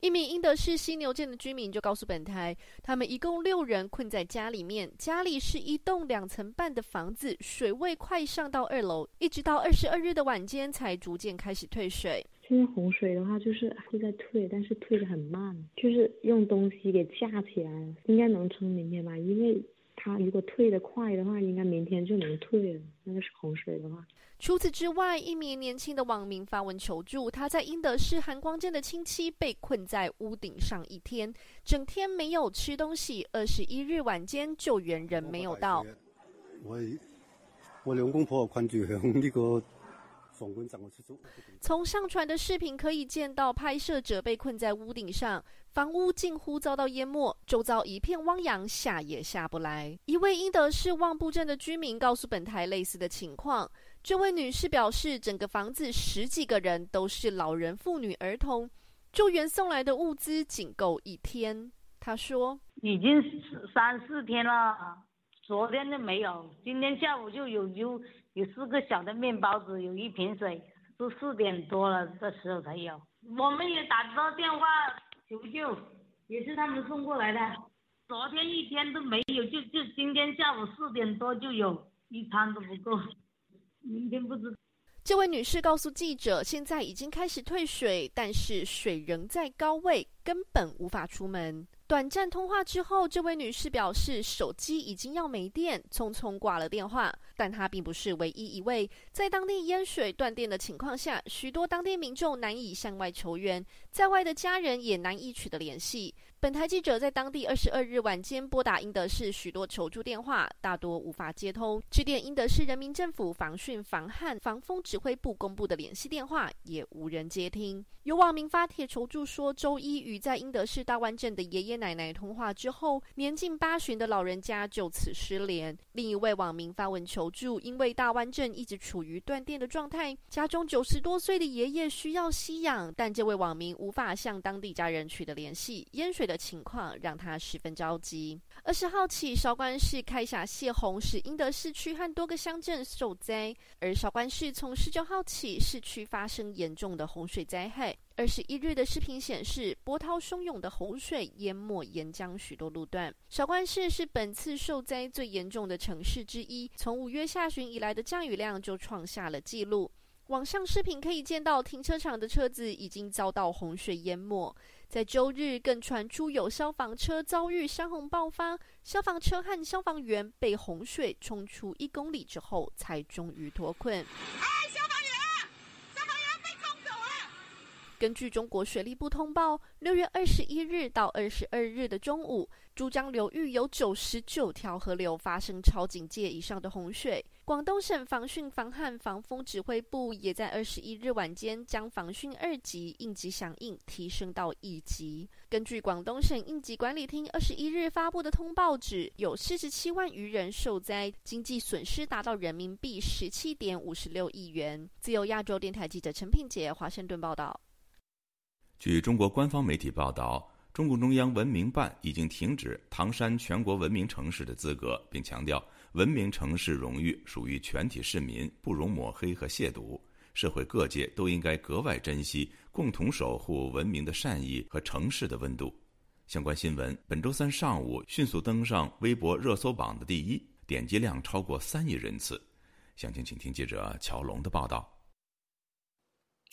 一名英德市犀牛镇的居民就告诉本台，他们一共六人困在家里面，家里是一栋两层半的房子，水位快上到二楼，一直到二十二日的晚间才逐渐开始退水。现在洪水的话就是会在退，但是退的很慢，就是用东西给架起来了，应该能撑明天吧，因为。它如果退的快的话，应该明天就能退了。那个是洪水的话。除此之外，一名年轻的网民发文求助，他在英德市韩光镇的亲戚被困在屋顶上一天，整天没有吃东西。二十一日晚间，救援人没有到。我我两公婆困住向呢个。从上传的视频可以见到，拍摄者被困在屋顶上，房屋近乎遭到淹没，周遭一片汪洋，下也下不来。一位英德市望布镇的居民告诉本台类似的情况。这位女士表示，整个房子十几个人都是老人、妇女、儿童，救援送来的物资仅够一天。她说：“已经三四天了，昨天就没有，今天下午就有有有四个小的面包子，有一瓶水，都四点多了的时候才有。我们也打不到电话求救，也是他们送过来的。”昨天一天都没有，就就今天下午四点多就有一餐都不够，明天不知。这位女士告诉记者，现在已经开始退水，但是水仍在高位，根本无法出门。短暂通话之后，这位女士表示手机已经要没电，匆匆挂了电话。但他并不是唯一一位在当地淹水断电的情况下，许多当地民众难以向外求援，在外的家人也难以取得联系。本台记者在当地二十二日晚间拨打英德市许多求助电话，大多无法接通。致电英德市人民政府防汛防旱防风指挥部公布的联系电话，也无人接听。有网民发帖求助说，周一与在英德市大湾镇的爷爷奶奶通话之后，年近八旬的老人家就此失联。另一位网民发文求助，因为大湾镇一直处于断电的状态，家中九十多岁的爷爷需要吸氧，但这位网民无法向当地家人取得联系，淹水的情况让他十分着急。二十号起，韶关市开峡泄洪，使英德市区和多个乡镇受灾，而韶关市从十九号起，市区发生严重的洪水灾害。二十一日的视频显示，波涛汹涌的洪水淹没沿江许多路段。韶关市是本次受灾最严重的城市之一，从五月下旬以来的降雨量就创下了纪录。网上视频可以见到，停车场的车子已经遭到洪水淹没。在周日，更传出有消防车遭遇山洪爆发，消防车和消防员被洪水冲出一公里之后，才终于脱困。根据中国水利部通报，六月二十一日到二十二日的中午，珠江流域有九十九条河流发生超警戒以上的洪水。广东省防汛防旱防风指挥部也在二十一日晚间将防汛二级应急响应提升到一级。根据广东省应急管理厅二十一日发布的通报，指有四十七万余人受灾，经济损失达到人民币十七点五十六亿元。自由亚洲电台记者陈品杰华盛顿报道。据中国官方媒体报道，中共中央文明办已经停止唐山全国文明城市的资格，并强调文明城市荣誉属于全体市民，不容抹黑和亵渎。社会各界都应该格外珍惜，共同守护文明的善意和城市的温度。相关新闻本周三上午迅速登上微博热搜榜的第一，点击量超过三亿人次。详情，请听记者乔龙的报道。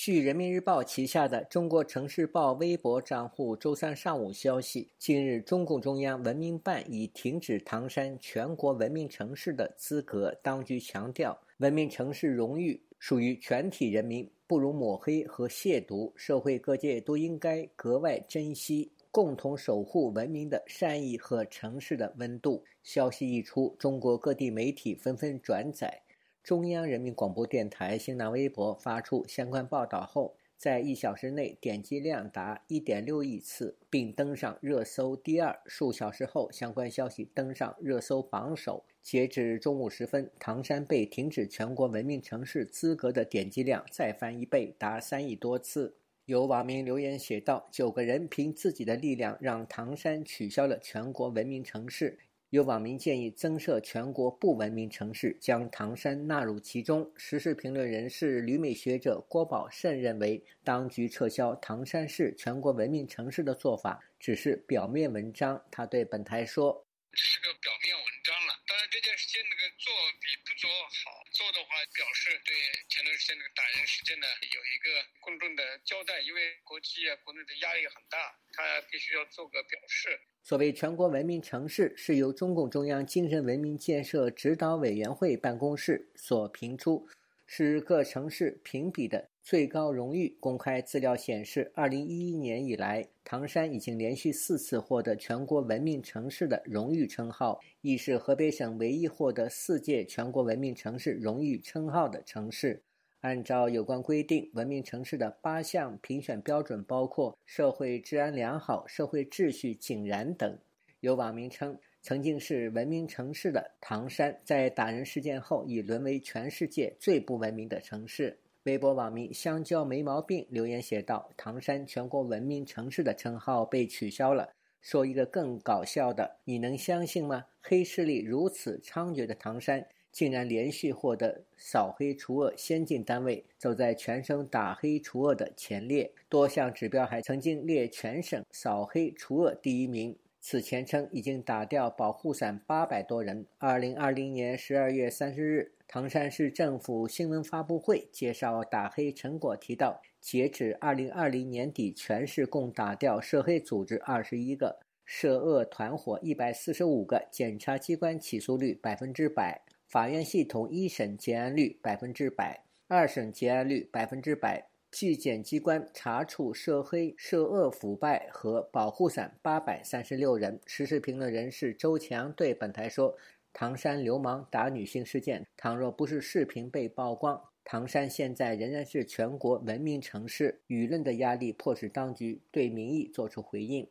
据人民日报旗下的中国城市报微博账户周三上午消息，近日中共中央文明办已停止唐山全国文明城市的资格。当局强调，文明城市荣誉属于全体人民，不容抹黑和亵渎。社会各界都应该格外珍惜，共同守护文明的善意和城市的温度。消息一出，中国各地媒体纷纷转载。中央人民广播电台新浪微博发出相关报道后，在一小时内点击量达1.6亿次，并登上热搜第二。数小时后，相关消息登上热搜榜首。截至中午时分，唐山被停止全国文明城市资格的点击量再翻一倍，达三亿多次。有网民留言写道：“九个人凭自己的力量，让唐山取消了全国文明城市。”有网民建议增设全国不文明城市，将唐山纳入其中。时事评论人士、旅美学者郭宝胜认为，当局撤销唐山市全国文明城市的做法只是表面文章。他对本台说：“是个表面文章了，当然这件事情那个做比不做好。做的话，表示对前段时间那个打人事件呢有一个公众的交代，因为国际啊、国内的压力很大，他必须要做个表示。”所谓全国文明城市，是由中共中央精神文明建设指导委员会办公室所评出，是各城市评比的最高荣誉。公开资料显示，二零一一年以来，唐山已经连续四次获得全国文明城市的荣誉称号，亦是河北省唯一获得四届全国文明城市荣誉称号的城市。按照有关规定，文明城市的八项评选标准包括社会治安良好、社会秩序井然等。有网民称，曾经是文明城市的唐山，在打人事件后已沦为全世界最不文明的城市。微博网民香蕉没毛病留言写道：“唐山全国文明城市的称号被取消了。”说一个更搞笑的，你能相信吗？黑势力如此猖獗的唐山，竟然连续获得扫黑除恶先进单位，走在全省打黑除恶的前列，多项指标还曾经列全省扫黑除恶第一名。此前称已经打掉保护伞八百多人。二零二零年十二月三十日，唐山市政府新闻发布会介绍打黑成果，提到，截止二零二零年底，全市共打掉涉黑组织二十一个，涉恶团伙一百四十五个，检察机关起诉率百分之百，法院系统一审结案率百分之百，二审结案率百分之百。纪检机关查处涉黑、涉恶、腐败和保护伞八百三十六人。时事评论人士周强对本台说：“唐山流氓打女性事件，倘若不是视频被曝光，唐山现在仍然是全国文明城市。舆论的压力迫使当局对民意作出回应。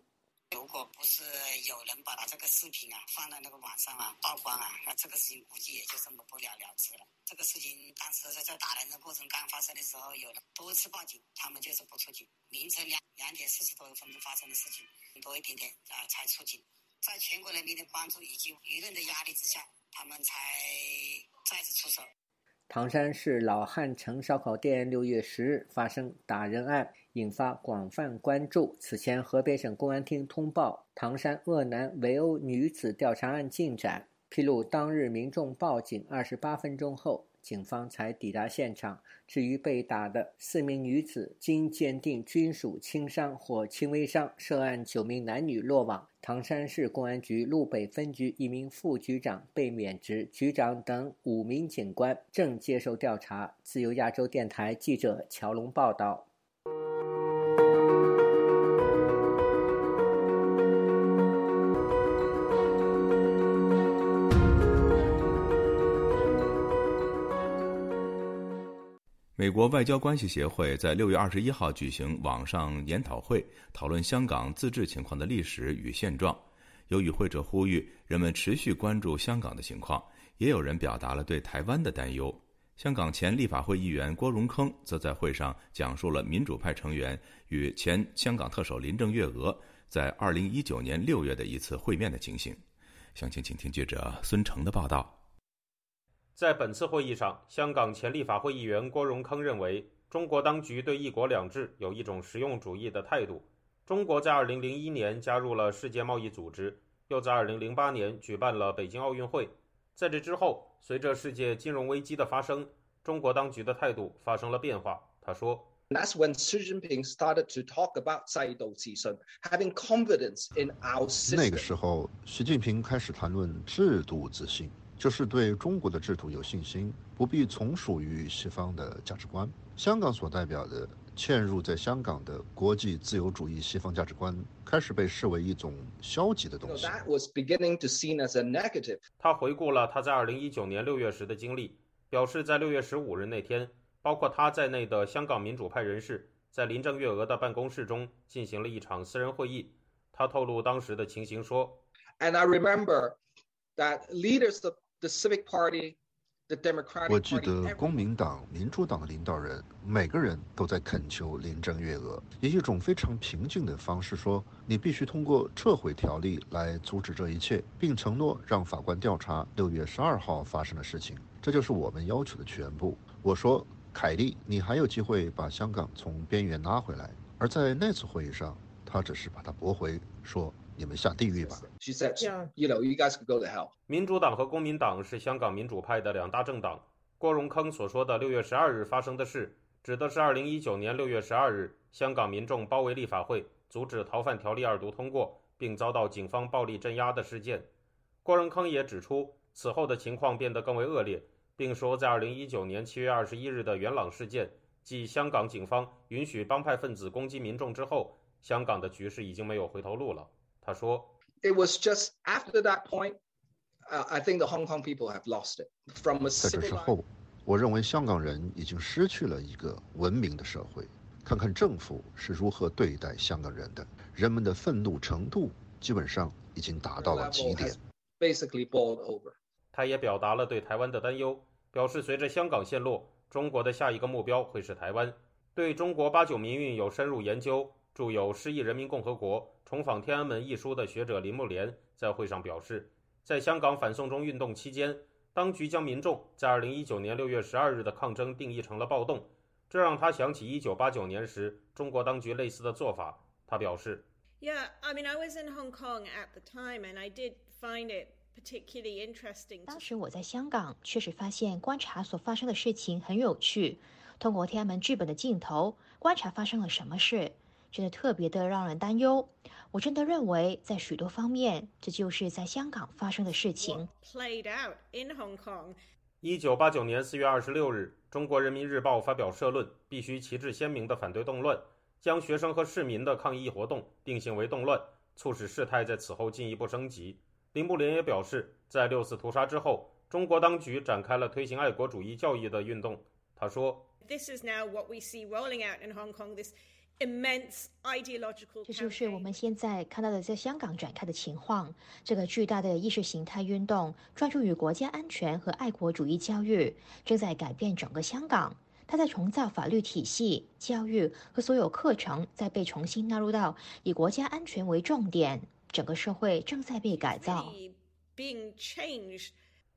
如果不是有人把他这个视频啊放在那个网上啊曝光啊，那这个事情估计也就这么不了了之了。”这个事情当时在打人的过程刚发生的时候，有人多次报警，他们就是不出警。凌晨两两点四十多分钟发生的事情，多一点点啊才出警。在全国人民的关注以及舆论的压力之下，他们才再次出手。唐山市老汉城烧烤店六月十日发生打人案，引发广泛关注。此前，河北省公安厅通报唐山鄂南围殴女子调查案进展。披露当日民众报警二十八分钟后，警方才抵达现场。至于被打的四名女子，经鉴定均属轻伤或轻微伤。涉案九名男女落网。唐山市公安局路北分局一名副局长被免职，局长等五名警官正接受调查。自由亚洲电台记者乔龙报道。美国外交关系协会在六月二十一号举行网上研讨会，讨论香港自治情况的历史与现状。有与会者呼吁人们持续关注香港的情况，也有人表达了对台湾的担忧。香港前立法会议员郭荣铿则在会上讲述了民主派成员与前香港特首林郑月娥在二零一九年六月的一次会面的情形。详情，请听记者孙成的报道。在本次会议上，香港前立法会议员郭荣铿认为，中国当局对“一国两制”有一种实用主义的态度。中国在2001年加入了世界贸易组织，又在2008年举办了北京奥运会。在这之后，随着世界金融危机的发生，中国当局的态度发生了变化。他说：“That's when Xi Jinping started to talk about 制度自信，having confidence in our system。”那个时候，习近平开始谈论制度自信。就是对中国的制度有信心，不必从属于西方的价值观。香港所代表的嵌入在香港的国际自由主义西方价值观，开始被视为一种消极的东西。他回顾了他在2019年6月时的经历，表示在6月15日那天，包括他在内的香港民主派人士在林郑月娥的办公室中进行了一场私人会议。他透露当时的情形说：“And I remember that leaders of The Civic Party, the Democratic Party. 我记得公民党、民主党的领导人每个人都在恳求林郑月娥，以一种非常平静的方式说：“你必须通过撤回条例来阻止这一切，并承诺让法官调查六月十二号发生的事情。这就是我们要求的全部。”我说：“凯利，你还有机会把香港从边缘拉回来。”而在那次会议上，他只是把它驳回，说。你们下地狱吧！She said, "You know, you guys can go to hell." 民主党和公民党是香港民主派的两大政党。郭荣铿所说的六月十二日发生的事，指的是二零一九年六月十二日，香港民众包围立法会，阻止逃犯条例二读通过，并遭到警方暴力镇压的事件。郭荣铿也指出，此后的情况变得更为恶劣，并说，在二零一九年七月二十一日的元朗事件，即香港警方允许帮派分子攻击民众之后，香港的局势已经没有回头路了。他说：“It was just after that point, I think the Hong Kong people have lost it from a 在这之后，我认为香港人已经失去了一个文明的社会。看看政府是如何对待香港人的，人们的愤怒程度基本上已经达到了极点。” basically boiled over. 他也表达了对台湾的担忧，表示随着香港陷落，中国的下一个目标会是台湾。对中国八九民运有深入研究、著有《失意人民共和国：重访天安门》一书的学者林木莲在会上表示，在香港反送中运动期间，当局将民众在2019年6月12日的抗争定义成了暴动，这让他想起1989年时中国当局类似的做法。他表示：“Yeah, I mean, I was in Hong Kong at the time, and I did find it.” particularly interesting. 当时我在香港，确实发现观察所发生的事情很有趣。通过天安门剧本的镜头观察发生了什么事，真的特别的让人担忧。我真的认为，在许多方面，这就是在香港发生的事情。Played out in Hong Kong. 一九八九年四月二十六日，中国人民日报发表社论，必须旗帜鲜明地反对动乱，将学生和市民的抗议活动定性为动乱，促使事态在此后进一步升级。林布林也表示，在六四屠杀之后，中国当局展开了推行爱国主义教育的运动。他说：“This is now what we see rolling out in Hong Kong. This immense ideological.” 这就是我们现在看到的在香港展开的情况。这个巨大的意识形态运动，专注于国家安全和爱国主义教育，正在改变整个香港。它在重造法律体系、教育和所有课程，在被重新纳入到以国家安全为重点。整个社会正在被改造。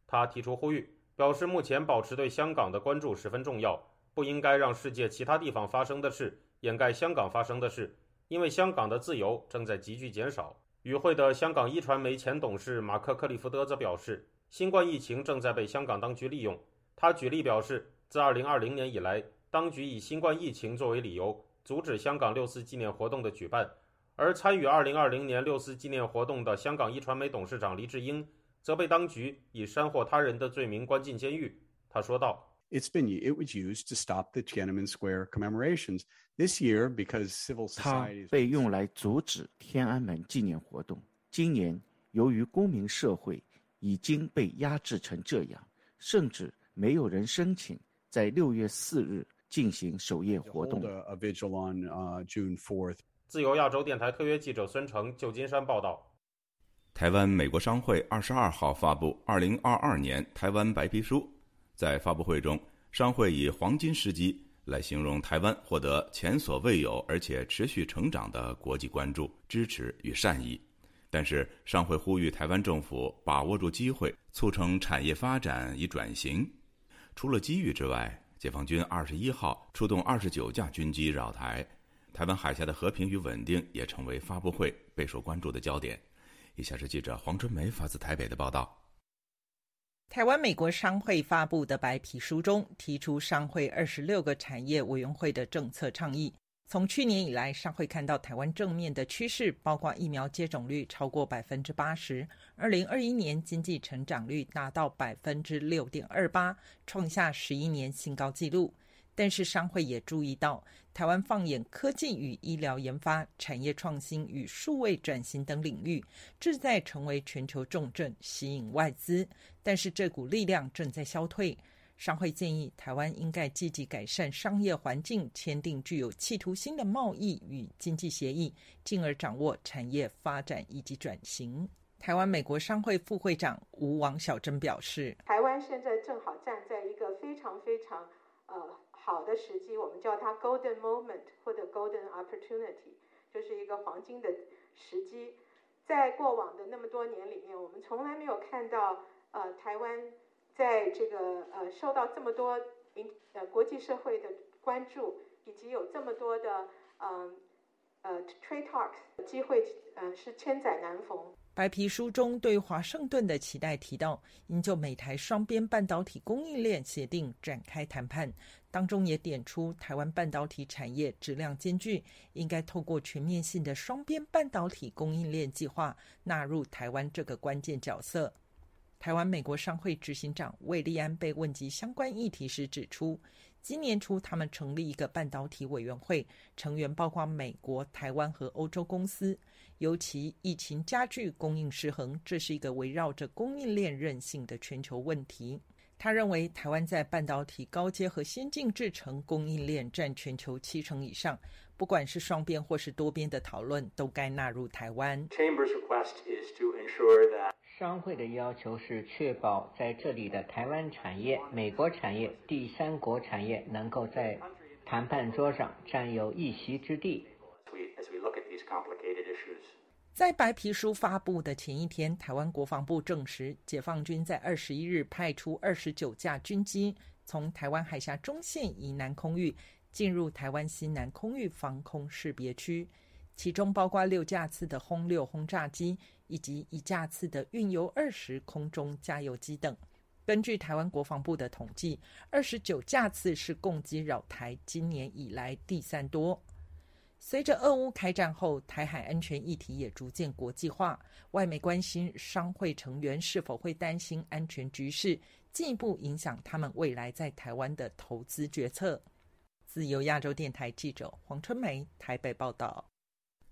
他提出呼吁，表示目前保持对香港的关注十分重要，不应该让世界其他地方发生的事掩盖香港发生的事，因为香港的自由正在急剧减少。与会的香港一传媒前董事马克·克利福德则表示，新冠疫情正在被香港当局利用。他举例表示，自2020年以来，当局以新冠疫情作为理由，阻止香港六四纪念活动的举办。而参与2020年六四纪念活动的香港一传媒董事长黎智英，则被当局以煽惑他人的罪名关进监狱。他说道：“It's been it was used to stop the Tiananmen Square commemorations this year because civil society。”它被用来阻止天安门纪念活动。今年，由于公民社会已经被压制成这样，甚至没有人申请在六月四日进行守夜活动。自由亚洲电台特约记者孙成，旧金山报道。台湾美国商会二十二号发布《二零二二年台湾白皮书》。在发布会中，商会以“黄金时机”来形容台湾获得前所未有而且持续成长的国际关注、支持与善意。但是，商会呼吁台湾政府把握住机会，促成产业发展以转型。除了机遇之外，解放军二十一号出动二十九架军机绕台。台湾海峡的和平与稳定也成为发布会备受关注的焦点。以下是记者黄春梅发自台北的报道：台湾美国商会发布的白皮书中提出，商会二十六个产业委员会的政策倡议。从去年以来，商会看到台湾正面的趋势，包括疫苗接种率超过百分之八十，二零二一年经济成长率达到百分之六点二八，创下十一年新高纪录。但是商会也注意到，台湾放眼科技与医疗研发、产业创新与数位转型等领域，志在成为全球重镇，吸引外资。但是这股力量正在消退。商会建议台湾应该积极改善商业环境，签订具有企图心的贸易与经济协议，进而掌握产业发展以及转型。台湾美国商会副会长吴王小珍表示：“台湾现在正好站在一个非常非常呃。”好的时机，我们叫它 golden moment 或者 golden opportunity，就是一个黄金的时机。在过往的那么多年里面，我们从来没有看到呃台湾在这个呃受到这么多民呃国际社会的关注，以及有这么多的嗯呃 trade talks 机会，嗯是千载难逢。白皮书中对华盛顿的期待提到，应就美台双边半导体供应链协定展开谈判。当中也点出，台湾半导体产业质量兼具，应该透过全面性的双边半导体供应链计划，纳入台湾这个关键角色。台湾美国商会执行长魏立安被问及相关议题时指出，今年初他们成立一个半导体委员会，成员包括美国、台湾和欧洲公司。尤其疫情加剧供应失衡，这是一个围绕着供应链韧性的全球问题。他认为，台湾在半导体高阶和先进制程供应链占全球七成以上，不管是双边或是多边的讨论，都该纳入台湾。商会的要求是确保在这里的台湾产业、美国产业、第三国产业能够在谈判桌上占有一席之地。在白皮书发布的前一天，台湾国防部证实，解放军在二十一日派出二十九架军机，从台湾海峡中线以南空域进入台湾西南空域防空识别区，其中包括六架次的轰六轰炸机以及一架次的运油二十空中加油机等。根据台湾国防部的统计，二十九架次是攻击扰台今年以来第三多。随着俄乌开战后，台海安全议题也逐渐国际化，外媒关心商会成员是否会担心安全局势进一步影响他们未来在台湾的投资决策。自由亚洲电台记者黄春梅台北报道。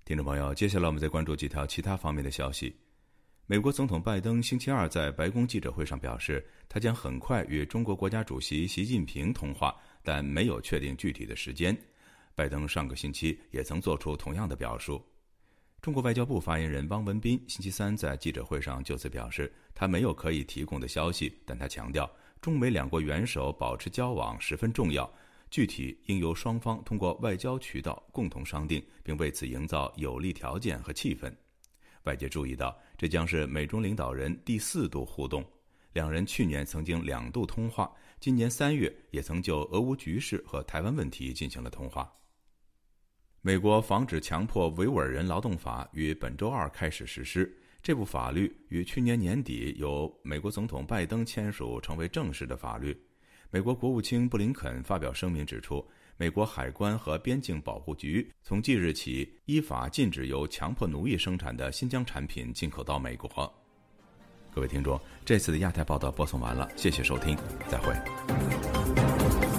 听众朋友，接下来我们再关注几条其他方面的消息。美国总统拜登星期二在白宫记者会上表示，他将很快与中国国家主席习近平通话，但没有确定具体的时间。拜登上个星期也曾做出同样的表述。中国外交部发言人汪文斌星期三在记者会上就此表示，他没有可以提供的消息，但他强调，中美两国元首保持交往十分重要，具体应由双方通过外交渠道共同商定，并为此营造有利条件和气氛。外界注意到，这将是美中领导人第四度互动，两人去年曾经两度通话，今年三月也曾就俄乌局势和台湾问题进行了通话。美国防止强迫维吾尔人劳动法于本周二开始实施。这部法律于去年年底由美国总统拜登签署，成为正式的法律。美国国务卿布林肯发表声明指出，美国海关和边境保护局从即日起依法禁止由强迫奴役生产的新疆产品进口到美国。各位听众，这次的亚太报道播送完了，谢谢收听，再会。